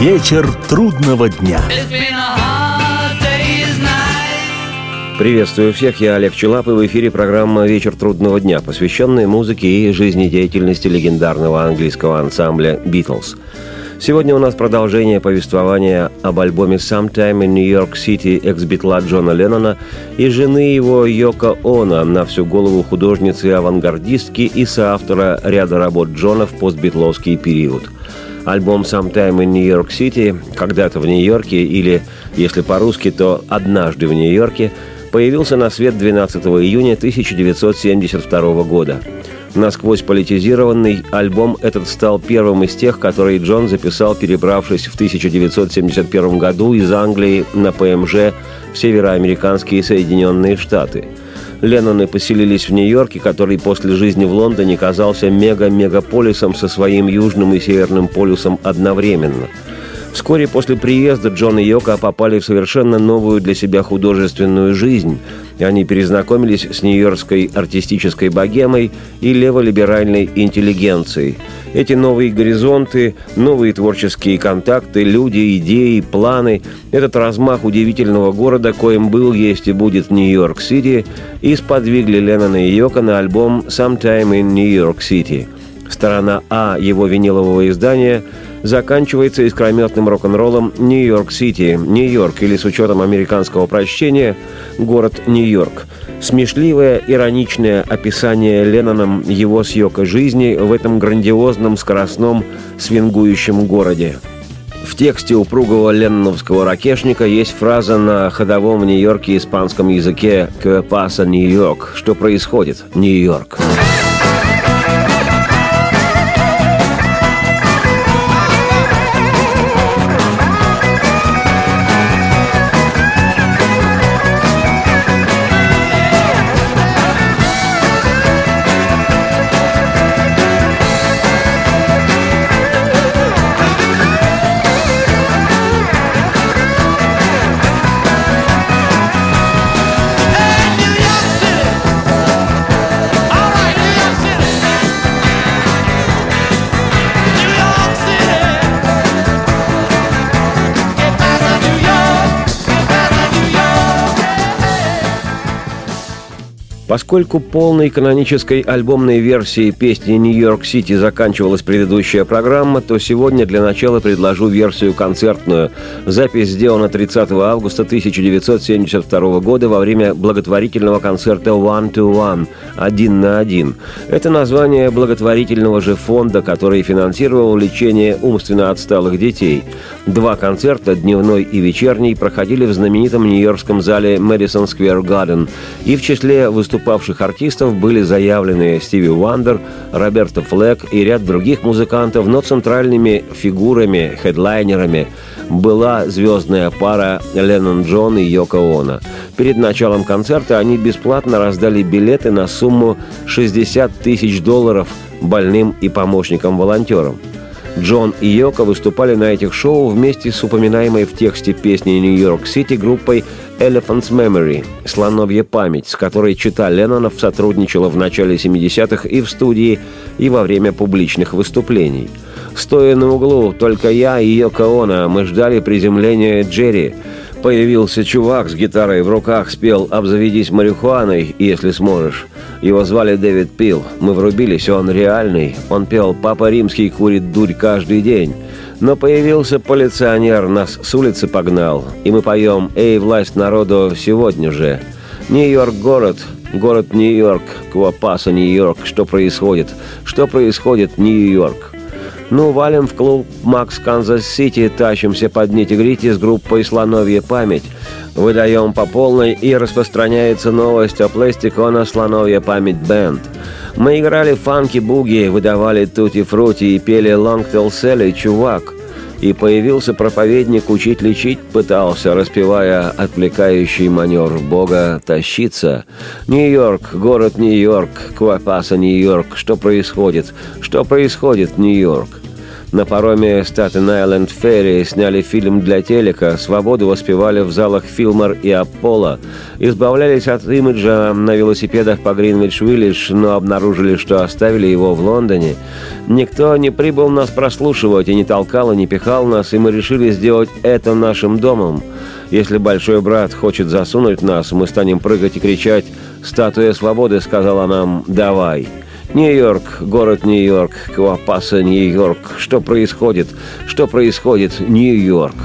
Вечер трудного дня. Приветствую всех, я Олег Челап, и в эфире программа «Вечер трудного дня», посвященная музыке и жизнедеятельности легендарного английского ансамбля «Битлз». Сегодня у нас продолжение повествования об альбоме «Sometime in New York City» экс-битла Джона Леннона и жены его Йоко Оно на всю голову художницы и авангардистки и соавтора ряда работ Джона в постбитловский период. Альбом «Sometime in New York City» «Когда-то в Нью-Йорке» или, если по-русски, то «Однажды в Нью-Йорке» появился на свет 12 июня 1972 года – Насквозь политизированный альбом этот стал первым из тех, которые Джон записал, перебравшись в 1971 году из Англии на ПМЖ в североамериканские Соединенные Штаты. Ленноны поселились в Нью-Йорке, который после жизни в Лондоне казался мега-мегаполисом со своим южным и северным полюсом одновременно – Вскоре после приезда Джон и Йока попали в совершенно новую для себя художественную жизнь. Они перезнакомились с нью-йоркской артистической богемой и леволиберальной интеллигенцией. Эти новые горизонты, новые творческие контакты, люди, идеи, планы, этот размах удивительного города, коим был, есть и будет Нью-Йорк-Сити, и сподвигли Леннона и Йока на альбом «Sometime in New York City». Сторона А его винилового издания – заканчивается искрометным рок-н-роллом «Нью-Йорк-Сити», «Нью-Йорк» или с учетом американского прочтения «Город Нью-Йорк». Смешливое, ироничное описание Ленноном его съека жизни в этом грандиозном, скоростном, свингующем городе. В тексте упругого ленноновского ракешника есть фраза на ходовом в Нью-Йорке испанском языке «Que pasa Нью-Йорк?» Что происходит? Нью-Йорк. Поскольку полной канонической альбомной версией песни «Нью-Йорк Сити» заканчивалась предыдущая программа, то сегодня для начала предложу версию концертную. Запись сделана 30 августа 1972 года во время благотворительного концерта «One to One» – «Один на один». Это название благотворительного же фонда, который финансировал лечение умственно отсталых детей. Два концерта, дневной и вечерний, проходили в знаменитом нью-йоркском зале Madison Square Garden. И в числе выступлений выступавших артистов были заявлены Стиви Уандер, Роберто Флэк и ряд других музыкантов, но центральными фигурами, хедлайнерами была звездная пара Леннон Джон и Йоко Оно. Перед началом концерта они бесплатно раздали билеты на сумму 60 тысяч долларов больным и помощникам-волонтерам. Джон и Йоко выступали на этих шоу вместе с упоминаемой в тексте песни «Нью-Йорк-Сити» группой Elephant's Memory – «Слоновья память», с которой чита Леннонов сотрудничала в начале 70-х и в студии, и во время публичных выступлений. Стоя на углу, только я и Йоко Оно, мы ждали приземления Джерри – Появился чувак с гитарой в руках, спел «Обзаведись марихуаной, если сможешь». Его звали Дэвид Пил. Мы врубились, он реальный. Он пел «Папа Римский курит дурь каждый день». Но появился полиционер, нас с улицы погнал. И мы поем «Эй, власть народу, сегодня же». Нью-Йорк город, город Нью-Йорк, Que pasa, New York. Что происходит? Что происходит, Нью-Йорк? Ну, валим в клуб «Max's Kansas City», тащимся под нити с группой «Слоновья память». Выдаем по полной, и распространяется новость о Plastic Ono «Слоновья память Band». Мы играли фанки-буги, выдавали тути-фрути и пели «Long Tall Sally, чувак». И появился проповедник, учить лечить пытался, распевая отвлекающий манер Бога «Тащиться». Нью-Йорк, город Нью-Йорк, Куапаса, Нью-Йорк. Что происходит? Что происходит, Нью-Йорк? На пароме Staten Island Ferry сняли фильм для телека, «Свободу» воспевали в залах Филмор и Аполло, избавлялись от имиджа на велосипедах по Гринвич-Виллидж, но обнаружили, что оставили его в Лондоне. Никто не прибыл нас прослушивать и не толкал, и не пихал нас, и мы решили сделать это нашим домом. Если большой брат хочет засунуть нас, мы станем прыгать и кричать «Статуя свободы» сказала нам «Давай». Нью-Йорк, город Нью-Йорк, Квапаса, Нью-Йорк. Что происходит? Что происходит? Нью-Йорк.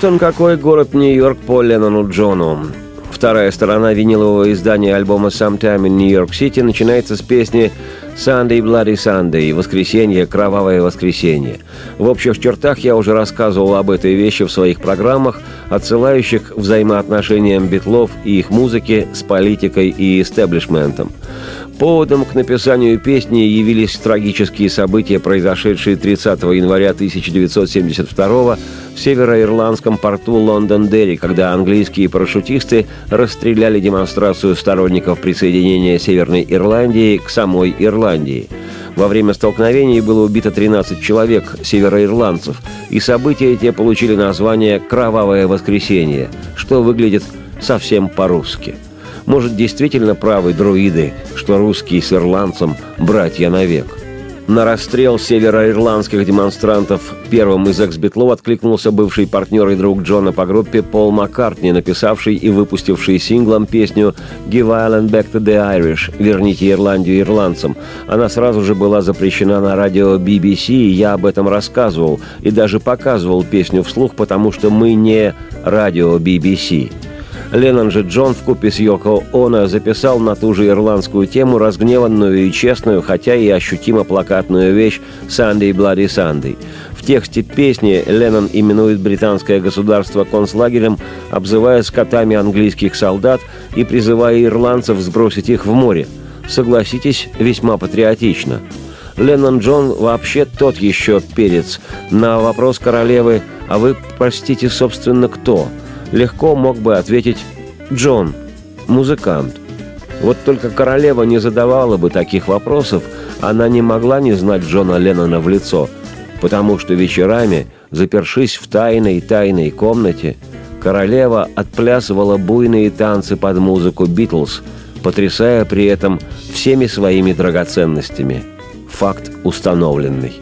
Вот он какой город Нью-Йорк по Леннону Джону. Вторая сторона винилового издания альбома «Sometime in New York City» начинается с песни «Sunday Bloody Sunday» – «Воскресенье, кровавое воскресенье». В общих чертах я уже рассказывал об этой вещи в своих программах, отсылающих взаимоотношениям битлов и их музыки с политикой и истеблишментом. Поводом к написанию песни явились трагические события, произошедшие 30 января 1972 в североирландском порту Лондон-Дерри, когда английские парашютисты расстреляли демонстрацию сторонников присоединения Северной Ирландии к самой Ирландии. Во время столкновений было убито 13 человек, североирландцев, и события эти получили название «Кровавое воскресенье», что выглядит совсем по-русски – может, действительно правы друиды, что русские с ирландцем – братья навек. На расстрел североирландских демонстрантов первым из экс-битлов откликнулся бывший партнер и друг Джона по группе Пол Маккартни, написавший и выпустивший синглом песню «Give Ireland Back to the Irish» – «Верните Ирландию ирландцам». Она сразу же была запрещена на радио BBC, и я об этом рассказывал, и даже показывал песню вслух, потому что мы не радио BBC. Леннон же Джон в купе с Йоко Оно записал на ту же ирландскую тему разгневанную и честную, хотя и ощутимо плакатную вещь «Sunday Bloody Sunday». В тексте песни Леннон именует британское государство концлагерем, обзывая скотами английских солдат и призывая ирландцев сбросить их в море. Согласитесь, весьма патриотично – Леннон Джон вообще тот еще перец. На вопрос королевы «А вы, простите, собственно, кто?» Легко мог бы ответить «Джон, музыкант». Вот только королева не задавала бы таких вопросов, она не могла не знать Джона Леннона в лицо, потому что вечерами, запершись в тайной-тайной комнате, королева отплясывала буйные танцы под музыку «Битлз», потрясая при этом всеми своими драгоценностями. Факт установленный.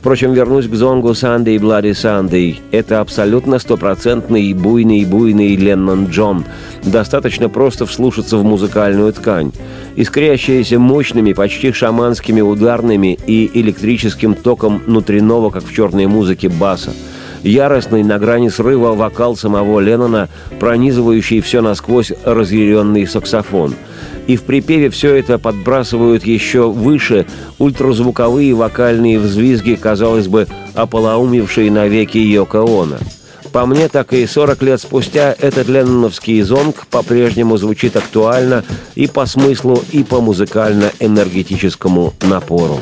Впрочем, вернусь к зонгу «Санды» и «Блади Санды». Это абсолютно стопроцентный буйный-буйный Леннон Джон. Достаточно просто вслушаться в музыкальную ткань. Искрящаяся мощными, почти шаманскими ударными и электрическим током внутреннего, как в черной музыке, баса – яростный на грани срыва вокал самого Леннона, пронизывающий все насквозь разъяренный саксофон. И в припеве все это подбрасывают еще выше ультразвуковые вокальные взвизги, казалось бы, ополоумевшие навеки Йоко Оно. По мне, так и 40 лет спустя этот ленноновский зонг по-прежнему звучит актуально и по смыслу, и по музыкально-энергетическому напору.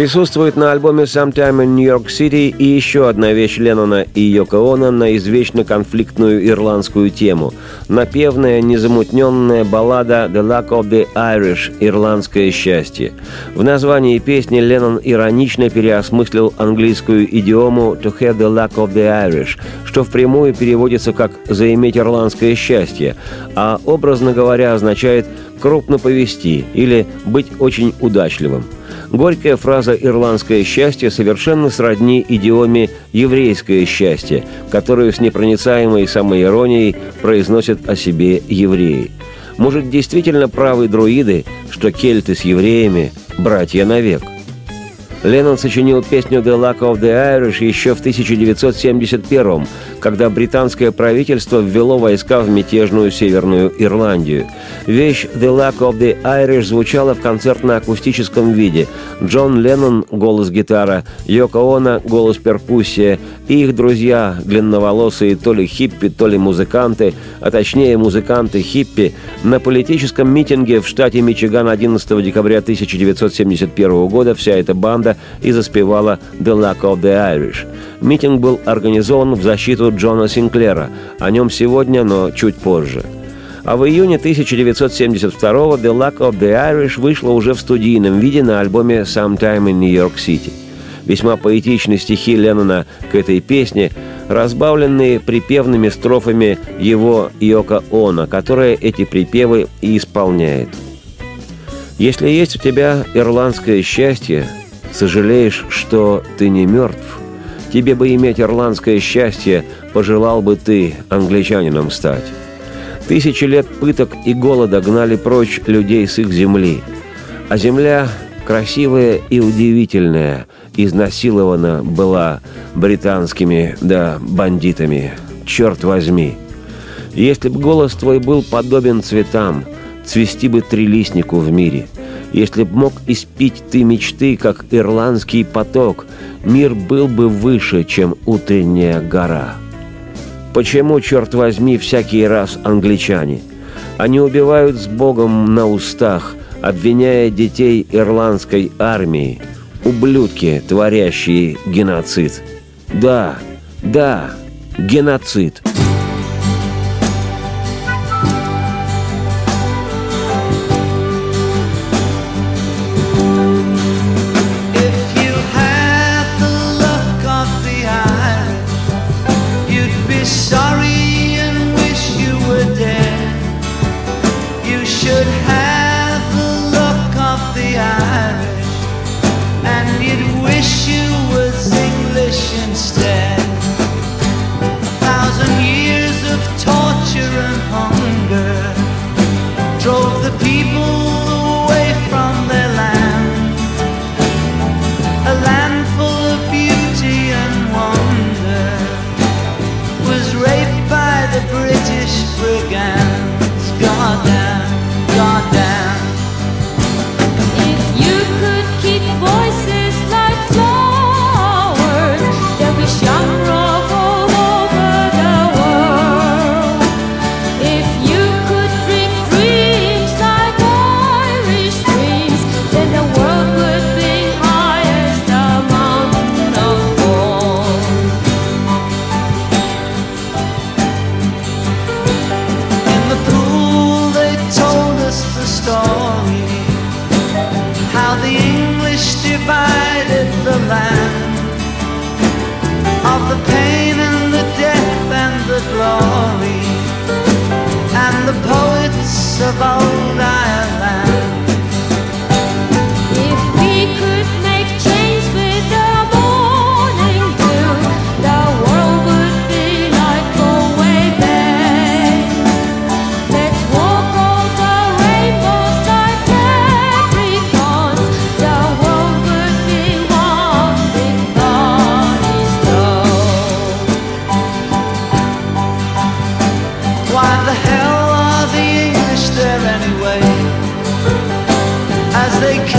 Присутствует на альбоме «Sometime in New York City» и еще одна вещь Леннона и Йоко Оно на извечно конфликтную ирландскую тему. Напевная, незамутненная баллада «The Luck of the Irish» – «Ирландское счастье». В названии песни Леннон иронично переосмыслил английскую идиому «to have the luck of the Irish», что впрямую переводится как «заиметь ирландское счастье», а образно говоря означает «крупно повести» или «быть очень удачливым». Горькая фраза «ирландское счастье» совершенно сродни идиоме «еврейское счастье», которую с непроницаемой самоиронией произносят о себе евреи. Может, действительно правы друиды, что кельты с евреями – братья навек – Леннон сочинил песню «The Luck of the Irish» еще в 1971 когда британское правительство ввело войска в мятежную Северную Ирландию. Вещь «The Luck of the Irish» звучала в концертно-акустическом виде. Джон Леннон – голос гитара, Йоко Оно – голос перкуссия, и их друзья, длинноволосые то ли хиппи, то ли музыканты, а точнее музыканты-хиппи, на политическом митинге в штате Мичиган 11 декабря 1971 года вся эта банда и заспевала «The Luck of the Irish». Митинг был организован в защиту Джона Синклера. О нем сегодня, но чуть позже. А в июне 1972-го «The Luck of the Irish» вышла уже в студийном виде на альбоме «Sometime in New York City». Весьма поэтичные стихи Леннона к этой песне, разбавленные припевными строфами его Йока Она, которая эти припевы и исполняет. Если есть у тебя ирландское счастье, Сожалеешь, что ты не мертв? Тебе бы иметь ирландское счастье, пожелал бы ты англичанином стать. Тысячи лет пыток и голода гнали прочь людей с их земли. А земля, красивая и удивительная, изнасилована была британскими, да, бандитами. Черт возьми! Если б голос твой был подобен цветам, цвести бы трилистнику в мире — если б мог испить ты мечты, как ирландский поток, мир был бы выше, чем утренняя гора. Почему, черт возьми, всякий раз англичане? Они убивают с Богом на устах, обвиняя детей ирландской армии, ублюдки, творящие геноцид. Да, да, геноцид.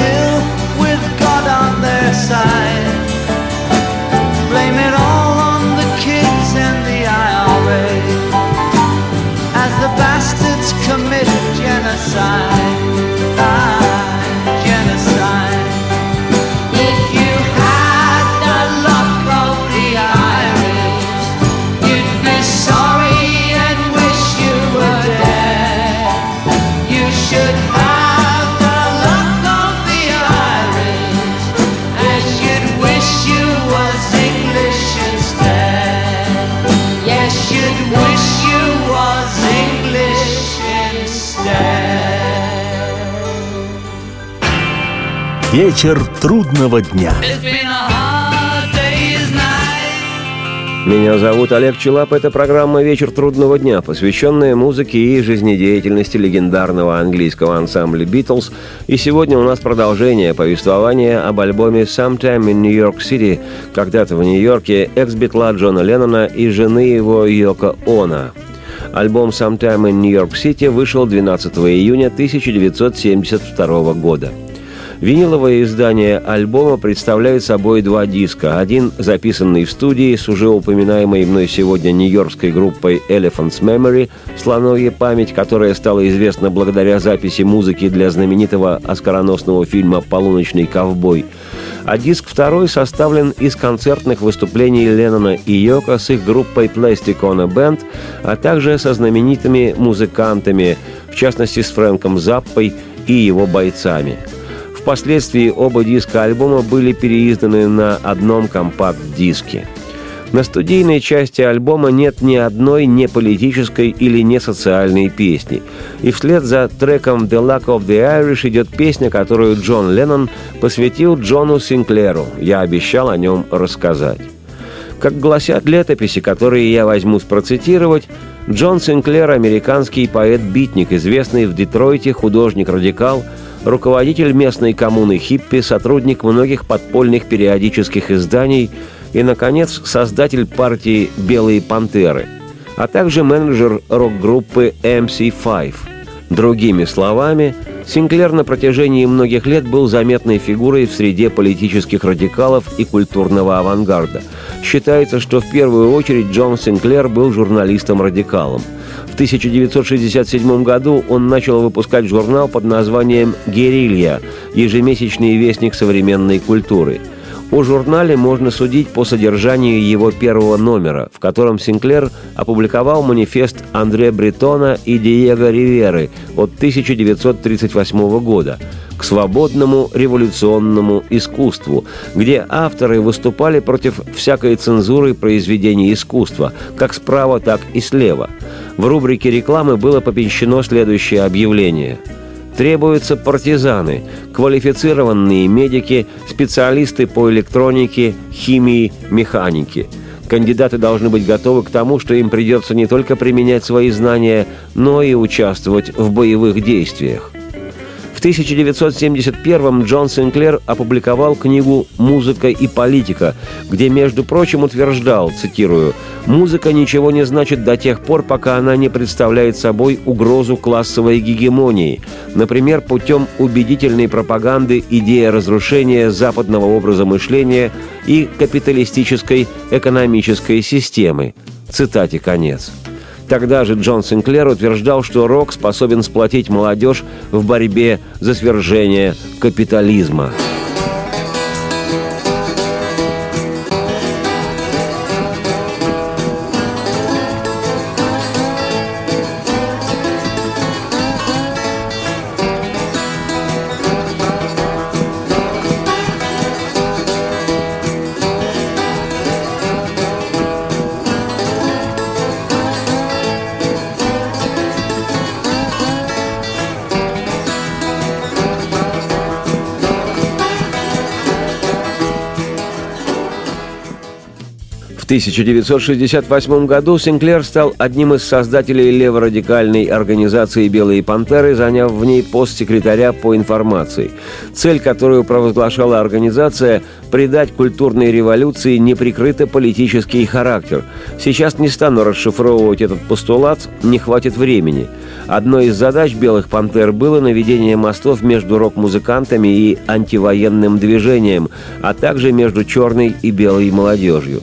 still with God on their side. Вечер трудного дня. Меня зовут Олег Челап. Это программа «Вечер трудного дня», посвященная музыке и жизнедеятельности легендарного английского ансамбля «Битлз». И сегодня у нас продолжение повествования об альбоме «Sometime in New York City», когда-то в Нью-Йорке экс-битла Джона Леннона и жены его Йоко Она. Альбом «Sometime in New York City» вышел 12 июня 1972 года. Виниловое издание альбома представляет собой два диска. Один, записанный в студии с уже упоминаемой мной сегодня нью-йоркской группой Elephant's Memory «Слоновья память», которая стала известна благодаря записи музыки для знаменитого оскароносного фильма «Полуночный ковбой». А диск второй составлен из концертных выступлений Леннона и Йока с их группой Plastic on a Band, а также со знаменитыми музыкантами, в частности с Фрэнком Заппой и его бойцами – Впоследствии оба диска альбома были переизданы на одном компакт-диске. На студийной части альбома нет ни одной не политической или не социальной песни. И вслед за треком «The Luck of the Irish» идет песня, которую Джон Леннон посвятил Джону Синклеру. Я обещал о нем рассказать. Как гласят летописи, которые я возьмусь процитировать, Джон Синклер – американский поэт-битник, известный в Детройте художник-радикал – руководитель местной коммуны хиппи, сотрудник многих подпольных периодических изданий и, наконец, создатель партии «Белые пантеры», а также менеджер рок-группы MC5. Другими словами, Синклер на протяжении многих лет был заметной фигурой в среде политических радикалов и культурного авангарда. Считается, что в первую очередь Джон Синклер был журналистом-радикалом – в 1967 году он начал выпускать журнал под названием «Герилья» – ежемесячный вестник современной культуры. О журнале можно судить по содержанию его первого номера, в котором Синклер опубликовал манифест Андре Бретона и Диего Риверы от 1938 года – к свободному революционному искусству, где авторы выступали против всякой цензуры произведений искусства, как справа, так и слева. В рубрике рекламы было помещено следующее объявление – Требуются партизаны, квалифицированные медики, специалисты по электронике, химии, механике. Кандидаты должны быть готовы к тому, что им придется не только применять свои знания, но и участвовать в боевых действиях. 1971-м Джон Синклер опубликовал книгу «Музыка и политика», где, между прочим, утверждал, цитирую, «Музыка ничего не значит до тех пор, пока она не представляет собой угрозу классовой гегемонии, например, путем убедительной пропаганды идеи разрушения западного образа мышления и капиталистической экономической системы». Цитате конец. Тогда же Джон Синклер утверждал, что рок способен сплотить молодежь в борьбе за свержение капитализма. 1968 году Синклер стал одним из создателей леворадикальной организации «Белые пантеры», заняв в ней пост секретаря по информации. Цель, которую провозглашала организация – придать культурной революции неприкрыто политический характер. Сейчас не стану расшифровывать этот постулат, не хватит времени. Одной из задач «Белых пантер» было наведение мостов между рок-музыкантами и антивоенным движением, а также между черной и белой молодежью.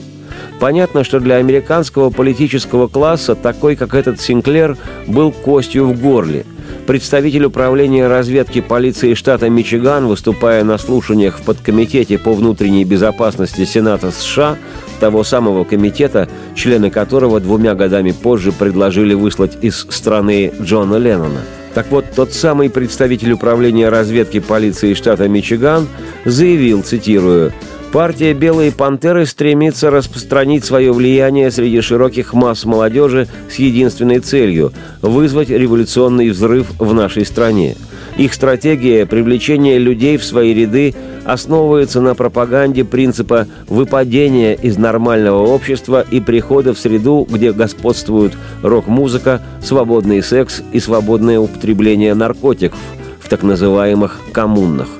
Понятно, что для американского политического класса такой, как этот Синклер, был костью в горле. Представитель управления разведки полиции штата Мичиган, выступая на слушаниях в подкомитете по внутренней безопасности Сената США, того самого комитета, члены которого двумя годами позже предложили выслать из страны Джона Леннона. Так вот, тот самый представитель управления разведки полиции штата Мичиган заявил, цитирую, Партия «Белые пантеры» стремится распространить свое влияние среди широких масс молодежи с единственной целью – вызвать революционный взрыв в нашей стране. Их стратегия привлечения людей в свои ряды основывается на пропаганде принципа выпадения из нормального общества и прихода в среду, где господствуют рок-музыка, свободный секс и свободное употребление наркотиков в так называемых коммунах.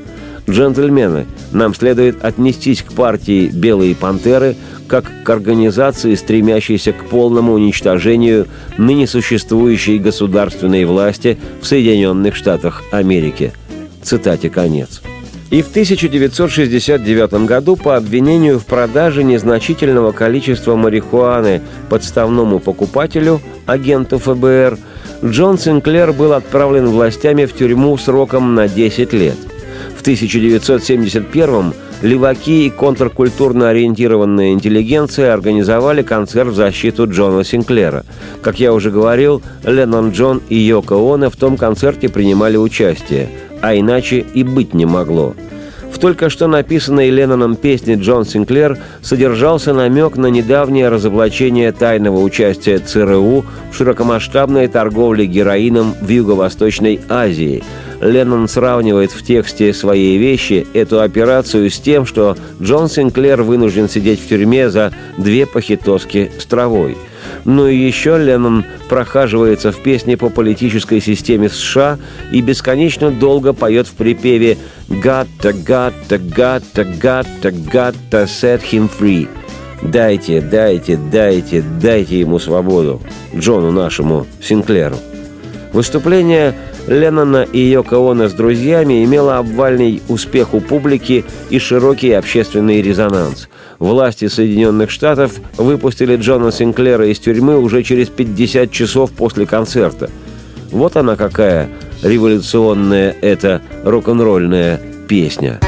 Джентльмены, нам следует отнестись к партии «Белые пантеры» как к организации, стремящейся к полному уничтожению ныне существующей государственной власти в Соединенных Штатах Америки. Цитате конец. И в 1969 году по обвинению в продаже незначительного количества марихуаны подставному покупателю, агенту ФБР, Джон Синклер был отправлен властями в тюрьму сроком на 10 лет. В 1971 леваки и контркультурно ориентированная интеллигенция организовали концерт в защиту Джона Синклера. Как я уже говорил, Леннон Джон и Йоко Оно в том концерте принимали участие – а иначе и быть не могло. В только что написанной Ленноном песне «Джон Синклер» содержался намек на недавнее разоблачение тайного участия ЦРУ в широкомасштабной торговле героином в Юго-Восточной Азии. Леннон сравнивает в тексте своей вещи эту операцию с тем, что Джон Синклер вынужден сидеть в тюрьме за две похитоски с травой – ну и еще Леннон прохаживается в песне по политической системе США и бесконечно долго поет в припеве «Gotta, gotta, gotta, gotta, gotta set him free». «Дайте, дайте, дайте, дайте ему свободу» Джону нашему Синклеру. Выступление Леннона и Йоко Оно с друзьями имело обвальный успех у публики и широкий общественный резонанс – Власти Соединенных Штатов выпустили Джона Синклера из тюрьмы уже через 50 часов после концерта. Вот она какая революционная эта рок-н-ролльная песня.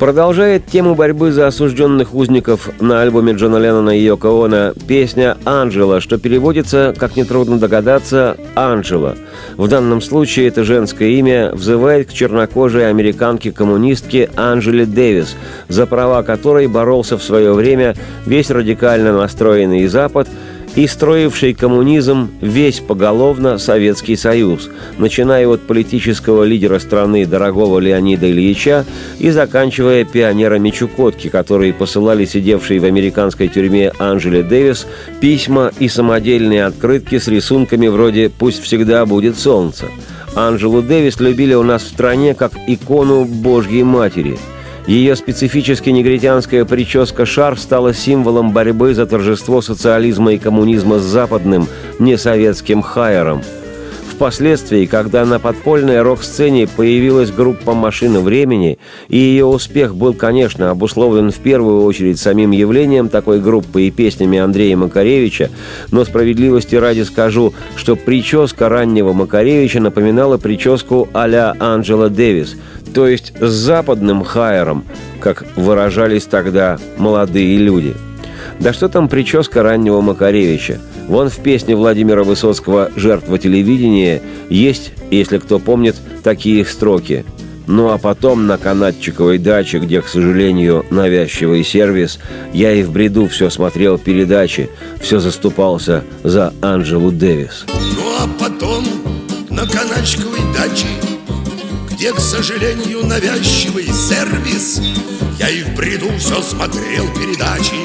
Продолжает тему борьбы за осужденных узников на альбоме Джона Леннона и Йоко Оно песня «Анджела», что переводится, как нетрудно догадаться, «Анджела». В данном случае это женское имя взывает к чернокожей американке-коммунистке Анджеле Дэвис, за права которой боролся в свое время весь радикально настроенный Запад – и строивший коммунизм весь поголовно Советский Союз, начиная от политического лидера страны дорогого Леонида Ильича и заканчивая пионерами Чукотки, которые посылали сидевшей в американской тюрьме Анжеле Дэвис письма и самодельные открытки с рисунками вроде «Пусть всегда будет солнце». Анжелу Дэвис любили у нас в стране как икону Божьей Матери – ее специфически негритянская прическа «Шар» стала символом борьбы за торжество социализма и коммунизма с западным, несоветским хайером. Впоследствии, когда на подпольной рок-сцене появилась группа «Машина времени», и ее успех был, конечно, обусловлен в первую очередь самим явлением такой группы и песнями Андрея Макаревича, но справедливости ради скажу, что прическа раннего Макаревича напоминала прическу а-ля Анджела Дэвис – то есть с западным хайером, как выражались тогда молодые люди. Да что там прическа раннего Макаревича? Вон в песне Владимира Высоцкого «Жертва телевидения» есть, если кто помнит, такие строки. Ну а потом на канатчиковой даче, где, к сожалению, навязчивый сервис, я и в бреду все смотрел передачи, все заступался за Анджелу Дэвис. Ну а потом на канатчиковой даче где, к сожалению, навязчивый сервис Я и в бреду все смотрел передачи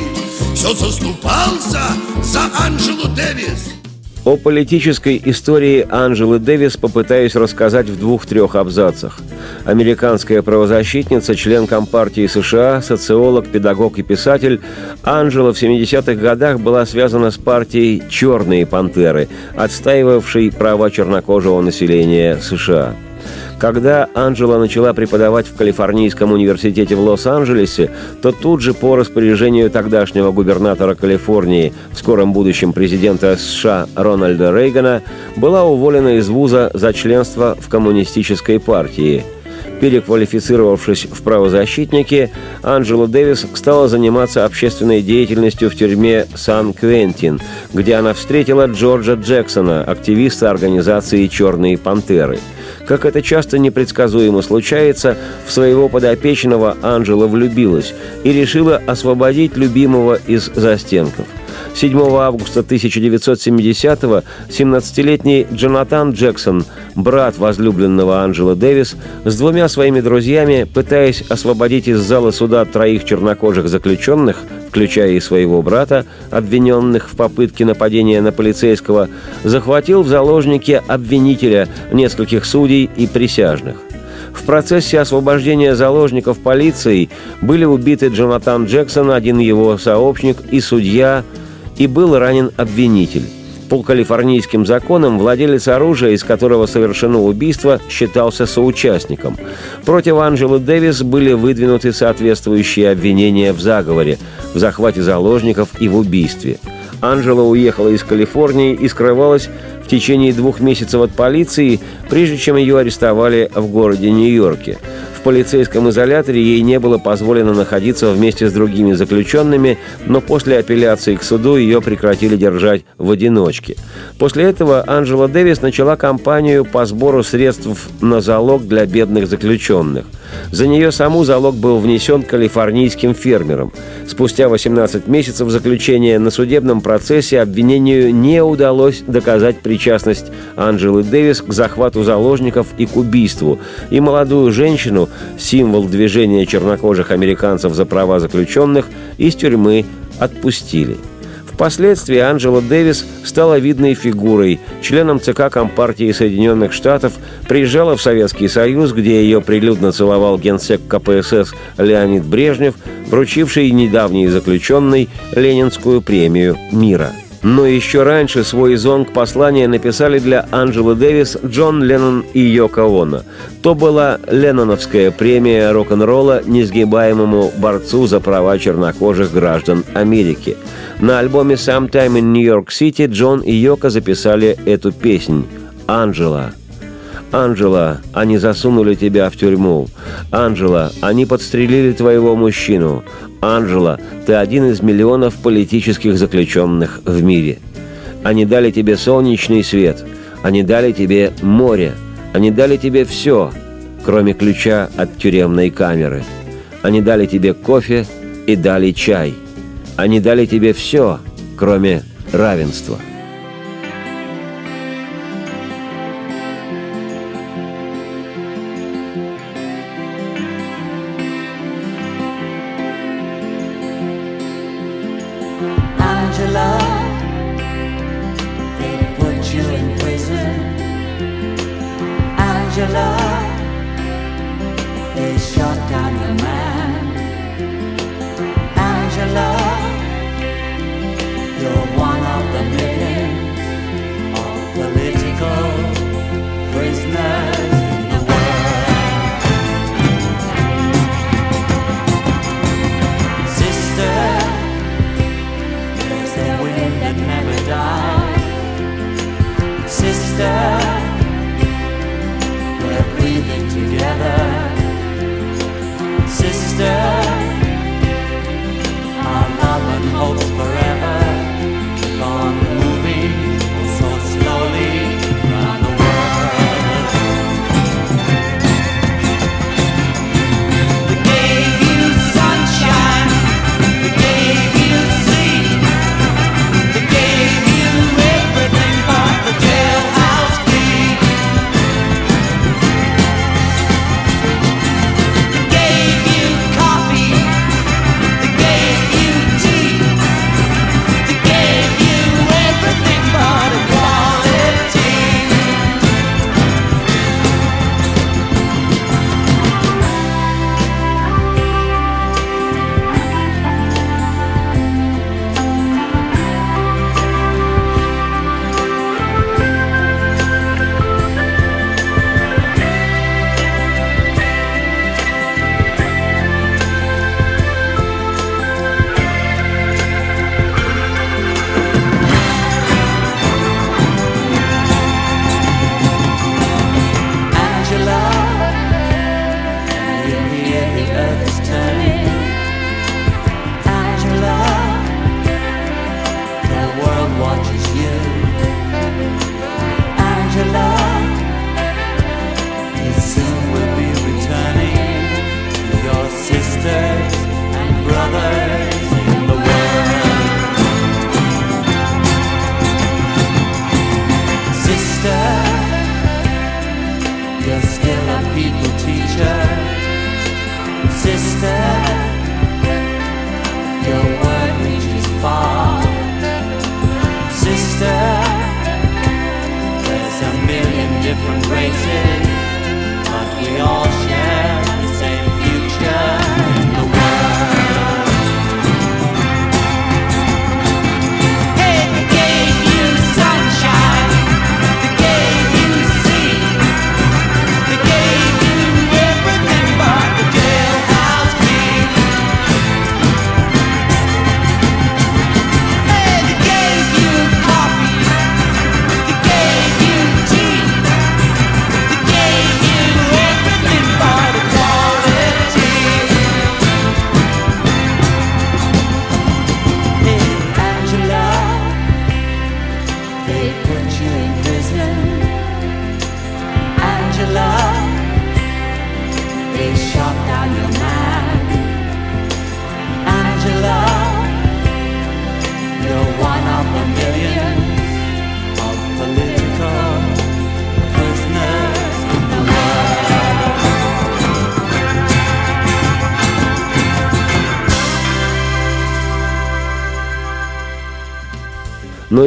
Все заступался за Анджелу Дэвис о политической истории Анджелы Дэвис попытаюсь рассказать в двух-трех абзацах. Американская правозащитница, член Компартии США, социолог, педагог и писатель, Анджела в 70-х годах была связана с партией «Черные пантеры», отстаивавшей права чернокожего населения США. Когда Анджела начала преподавать в Калифорнийском университете в Лос-Анджелесе, то тут же по распоряжению тогдашнего губернатора Калифорнии, в скором будущем президента США Рональда Рейгана, была уволена из вуза за членство в коммунистической партии – Переквалифицировавшись в правозащитники, Анджела Дэвис стала заниматься общественной деятельностью в тюрьме Сан-Квентин, где она встретила Джорджа Джексона, активиста организации «Черные пантеры». Как это часто непредсказуемо случается, в своего подопечного Анджела влюбилась и решила освободить любимого из застенков – 7 августа 1970-го 17-летний Джонатан Джексон, брат возлюбленного Анджела Дэвис, с двумя своими друзьями, пытаясь освободить из зала суда троих чернокожих заключенных, включая и своего брата, обвиненных в попытке нападения на полицейского, захватил в заложники обвинителя, нескольких судей и присяжных. В процессе освобождения заложников полицией были убиты Джонатан Джексон, один его сообщник и судья и был ранен обвинитель. По калифорнийским законам владелец оружия, из которого совершено убийство, считался соучастником. Против Анджелы Дэвис были выдвинуты соответствующие обвинения в заговоре, в захвате заложников и в убийстве. Анджела уехала из Калифорнии и скрывалась в течение двух месяцев от полиции, прежде чем ее арестовали в городе Нью-Йорке – полицейском изоляторе ей не было позволено находиться вместе с другими заключенными, но после апелляции к суду ее прекратили держать в одиночке. После этого Анджела Дэвис начала кампанию по сбору средств на залог для бедных заключенных. За нее саму залог был внесен калифорнийским фермерам. Спустя 18 месяцев заключения на судебном процессе обвинению не удалось доказать причастность Анджелы Дэвис к захвату заложников и к убийству, и молодую женщину, символ движения чернокожих американцев за права заключенных, из тюрьмы отпустили. Впоследствии Анджела Дэвис стала видной фигурой, членом ЦК Компартии Соединенных Штатов, приезжала в Советский Союз, где ее прилюдно целовал генсек КПСС Леонид Брежнев, вручивший недавней заключенной Ленинскую премию мира – но еще раньше свой зонг послания написали для Анджелы Дэвис Джон Леннон и Йоко Оно. То была Ленноновская премия рок-н-ролла несгибаемому борцу за права чернокожих граждан Америки. На альбоме «Sometime in New York City» Джон и Йоко записали эту песнь «Анджела». Анжела, они засунули тебя в тюрьму. Анжела, они подстрелили твоего мужчину. Анжела, ты один из миллионов политических заключенных в мире. Они дали тебе солнечный свет. Они дали тебе море. Они дали тебе все, кроме ключа от тюремной камеры. Они дали тебе кофе и дали чай. Они дали тебе все, кроме равенства.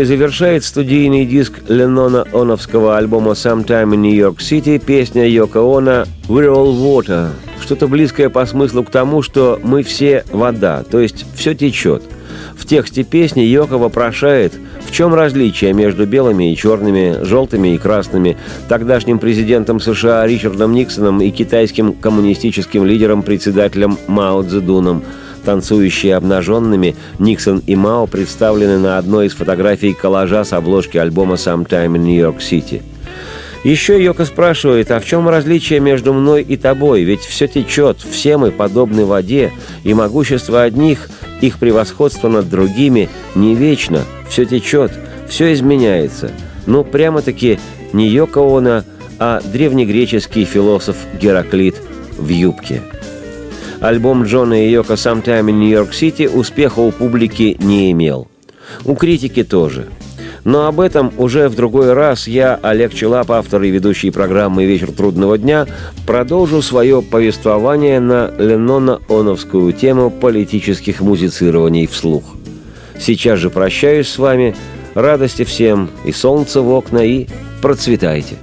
И завершает студийный диск Леннона Оновского альбома «Sometime in New York City» песня Йоко Оно «We're all water», что-то близкое по смыслу к тому, что мы все вода, то есть все течет. В тексте песни Йоко вопрошает, в чем различие между белыми и черными, желтыми и красными, тогдашним президентом США Ричардом Никсоном и китайским коммунистическим лидером-председателем Мао Цзэдуном – танцующие обнаженными, Никсон и Мао представлены на одной из фотографий коллажа с обложки альбома «Sometime in New York City». Еще Йока спрашивает, а в чем различие между мной и тобой? Ведь все течет, все мы подобны воде, и могущество одних, их превосходство над другими не вечно, все течет, все изменяется. Ну, прямо-таки не Йока Оно, а древнегреческий философ Гераклит в юбке. Альбом Джона и Йока «Sometime in New York City» успеха у публики не имел. У критики тоже – но об этом уже в другой раз я, Олег Челап, автор и ведущий программы «Вечер трудного дня», продолжу свое повествование на Леннона-Оновскую тему политических музицирований вслух. Сейчас же прощаюсь с вами. Радости всем и солнца в окна, и процветайте!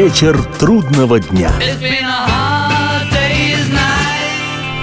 Вечер трудного дня.